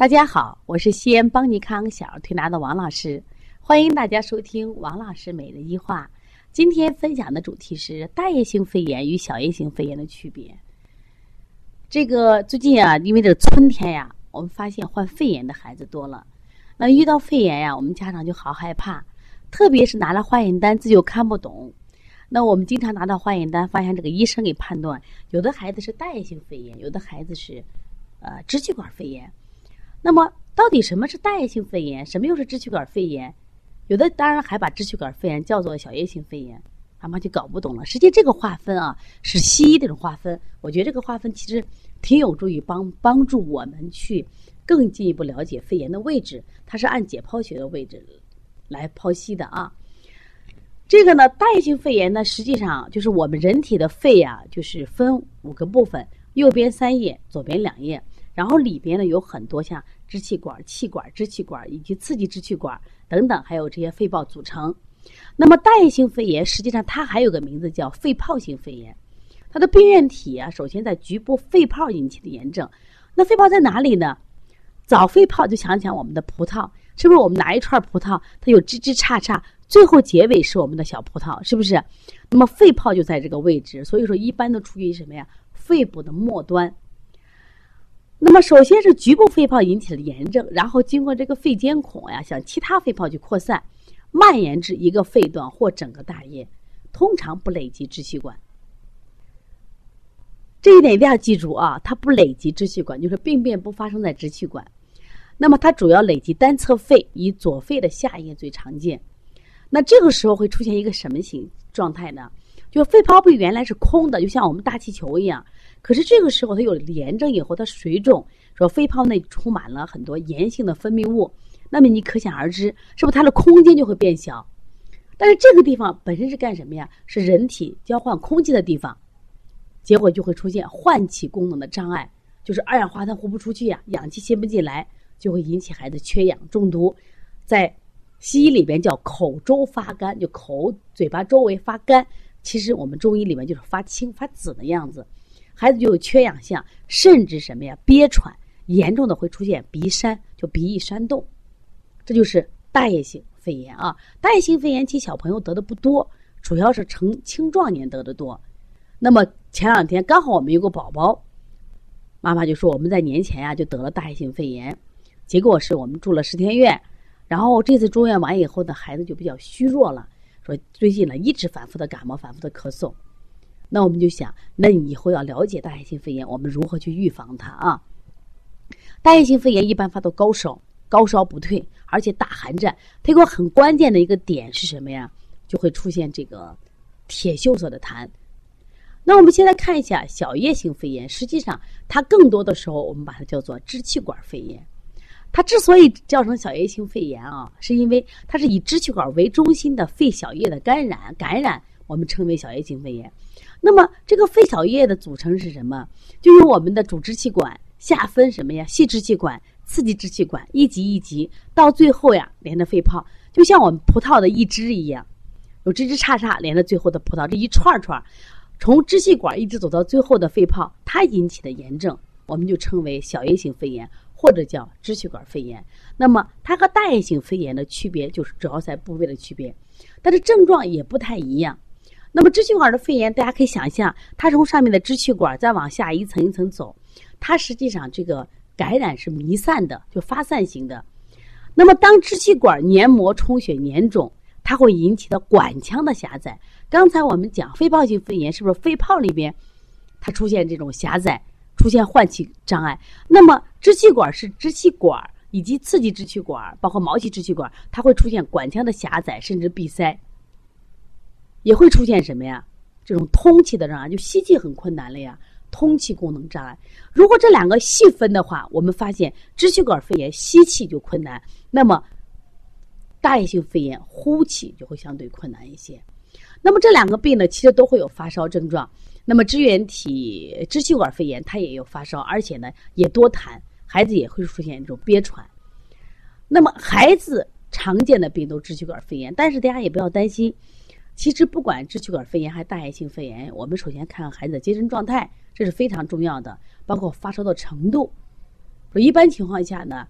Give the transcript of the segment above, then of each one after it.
大家好，我是西安邦尼康小儿推拿的王老师，欢迎大家收听王老师每日一话。今天分享的主题是大叶性肺炎与小叶性肺炎的区别。这个最近啊，因为这个春天呀，我们发现患肺炎的孩子多了。那遇到肺炎呀，我们家长就好害怕，特别是拿了化验单自己又看不懂。那我们经常拿到化验单，发现这个医生给判断，有的孩子是大叶性肺炎，有的孩子是呃支气管肺炎。那么，到底什么是大叶性肺炎？什么又是支气管肺炎？有的当然还把支气管肺炎叫做小叶性肺炎，妈妈就搞不懂了。实际这个划分啊，是西医这种划分。我觉得这个划分其实挺有助于帮帮助我们去更进一步了解肺炎的位置。它是按解剖学的位置来剖析的啊。这个呢，大叶性肺炎呢，实际上就是我们人体的肺啊，就是分五个部分，右边三叶，左边两叶。然后里边呢有很多像支气管、气管、支气管以及刺激支气管等等，还有这些肺泡组成。那么大叶性肺炎实际上它还有个名字叫肺泡性肺炎，它的病原体啊，首先在局部肺泡引起的炎症。那肺泡在哪里呢？早肺泡就想想我们的葡萄，是不是我们拿一串葡萄，它有枝枝杈杈，最后结尾是我们的小葡萄，是不是？那么肺泡就在这个位置，所以说一般都处于什么呀？肺部的末端。那么，首先是局部肺泡引起的炎症，然后经过这个肺间孔呀，向其他肺泡去扩散，蔓延至一个肺段或整个大叶，通常不累及支气管。这一点一定要记住啊，它不累及支气管，就是病变不发生在支气管。那么，它主要累及单侧肺，以左肺的下叶最常见。那这个时候会出现一个什么形状态呢？就肺泡壁原来是空的，就像我们大气球一样。可是这个时候它有炎症以后，它水肿，说肺泡内充满了很多炎性的分泌物，那么你可想而知，是不是它的空间就会变小？但是这个地方本身是干什么呀？是人体交换空气的地方，结果就会出现换气功能的障碍，就是二氧化碳呼不出去呀，氧气吸不进来，就会引起孩子缺氧中毒，在西医里边叫口周发干，就口嘴巴周围发干，其实我们中医里面就是发青发紫的样子。孩子就有缺氧象，甚至什么呀？憋喘，严重的会出现鼻山，就鼻翼煽动，这就是大叶性肺炎啊。大叶性肺炎其小朋友得的不多，主要是成青壮年得的多。那么前两天刚好我们有个宝宝，妈妈就说我们在年前呀就得了大叶性肺炎，结果是我们住了十天院，然后这次住院完以后呢，孩子就比较虚弱了，说最近呢一直反复的感冒，反复的咳嗽。那我们就想，那你以后要了解大叶性肺炎，我们如何去预防它啊？大叶性肺炎一般发到高烧，高烧不退，而且打寒战。它有个很关键的一个点是什么呀？就会出现这个铁锈色的痰。那我们现在看一下小叶性肺炎，实际上它更多的时候我们把它叫做支气管肺炎。它之所以叫成小叶性肺炎啊，是因为它是以支气管为中心的肺小叶的感染，感染我们称为小叶性肺炎。那么这个肺小叶的组成是什么？就由我们的主支气管下分什么呀？细支气管、刺激支气管，一级一级，到最后呀，连着肺泡，就像我们葡萄的一支一样，有枝枝杈杈连着最后的葡萄，这一串串，从支气管一直走到最后的肺泡，它引起的炎症，我们就称为小叶性肺炎，或者叫支气管肺炎。那么它和大叶性肺炎的区别就是主要在部位的区别，但是症状也不太一样。那么支气管的肺炎，大家可以想象，它从上面的支气管再往下一层一层走，它实际上这个感染是弥散的，就发散型的。那么当支气管黏膜充血粘肿，它会引起的管腔的狭窄。刚才我们讲肺泡性肺炎，是不是肺泡里边它出现这种狭窄，出现换气障碍？那么支气管是支气管以及刺激支气管，包括毛细支气管，它会出现管腔的狭窄，甚至闭塞。也会出现什么呀？这种通气的障碍，就吸气很困难了呀。通气功能障碍，如果这两个细分的话，我们发现支气管肺炎吸气就困难，那么大叶性肺炎呼气就会相对困难一些。那么这两个病呢，其实都会有发烧症状。那么支原体支气管肺炎它也有发烧，而且呢也多痰，孩子也会出现这种憋喘。那么孩子常见的病都支气管肺炎，但是大家也不要担心。其实不管支气管肺炎还是大叶性肺炎，我们首先看孩子的精神状态，这是非常重要的，包括发烧的程度。一般情况下呢，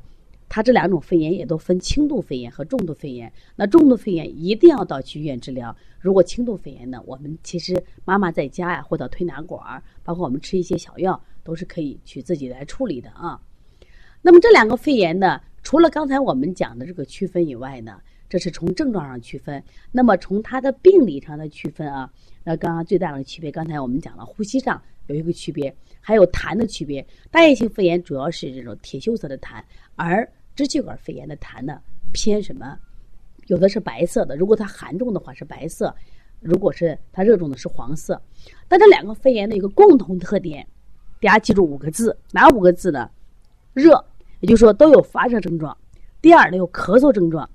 它这两种肺炎也都分轻度肺炎和重度肺炎。那重度肺炎一定要到去医院治疗。如果轻度肺炎呢，我们其实妈妈在家呀，或者推拿馆儿，包括我们吃一些小药，都是可以去自己来处理的啊。那么这两个肺炎呢，除了刚才我们讲的这个区分以外呢，这是从症状上区分。那么从它的病理上的区分啊，那刚刚最大的区别，刚才我们讲了，呼吸上有一个区别，还有痰的区别。大叶性肺炎主要是这种铁锈色的痰，而支气管肺炎的痰呢偏什么？有的是白色的，如果它寒重的话是白色，如果是它热重的是黄色。但这两个肺炎的一个共同特点，大家记住五个字，哪五个字呢？热，也就是说都有发热症状。第二呢，有咳嗽症状，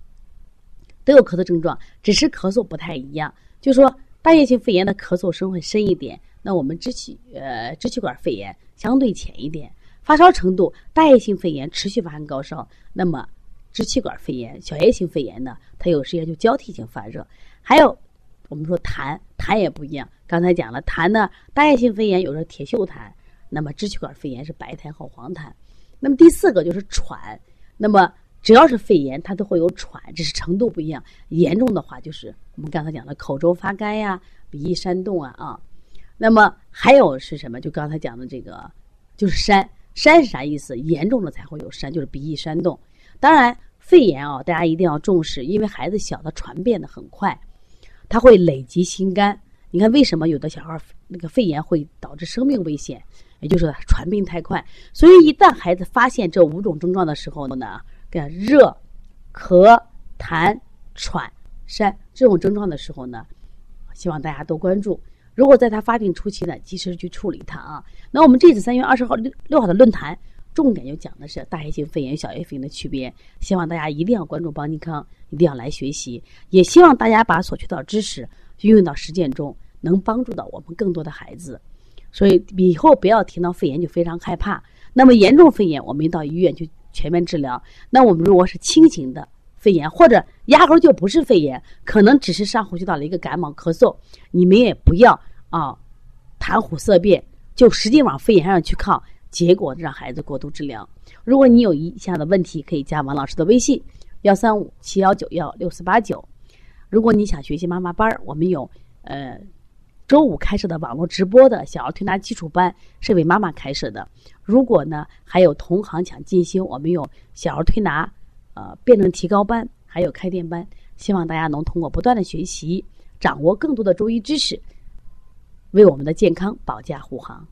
都有咳嗽症状，只是咳嗽不太一样。就说大叶性肺炎的咳嗽声会深一点，那我们支气呃支气管肺炎相对浅一点。发烧程度，大叶性肺炎持续发生高烧，那么。支气管肺炎、小叶性肺炎呢，它有时间就交替性发热。还有，我们说痰，痰也不一样。刚才讲了，痰呢，大叶性肺炎有时候铁锈痰，那么支气管肺炎是白痰和黄痰。那么第四个就是喘，那么只要是肺炎，它都会有喘，只是程度不一样。严重的话就是我们刚才讲的口周发干呀、鼻翼扇动啊啊。那么还有是什么？就刚才讲的这个，就是山山是啥意思？严重了才会有山，就是鼻翼扇动。当然。肺炎啊，大家一定要重视，因为孩子小，的传变的很快，他会累积心肝。你看，为什么有的小孩那个肺炎会导致生命危险？也就是传病太快。所以，一旦孩子发现这五种症状的时候呢，热、咳、痰、喘、扇这种症状的时候呢，希望大家多关注。如果在他发病初期呢，及时去处理它啊。那我们这次三月二十号六六号的论坛。重点就讲的是大叶性肺炎、小叶肺炎的区别，希望大家一定要关注邦尼康，一定要来学习，也希望大家把所学到知识运用到实践中，能帮助到我们更多的孩子。所以以后不要听到肺炎就非常害怕。那么严重肺炎，我们到医院去全面治疗。那我们如果是轻型的肺炎，或者压根就不是肺炎，可能只是上呼吸道的一个感冒咳嗽，你们也不要啊谈虎色变，就使劲往肺炎上去靠。结果让孩子过度治疗。如果你有以下的问题，可以加王老师的微信：幺三五七幺九幺六四八九。如果你想学习妈妈班儿我们有呃周五开设的网络直播的小儿推拿基础班，是为妈妈开设的。如果呢还有同行想进修，我们有小儿推拿呃辩证提高班，还有开店班。希望大家能通过不断的学习，掌握更多的中医知识，为我们的健康保驾护航。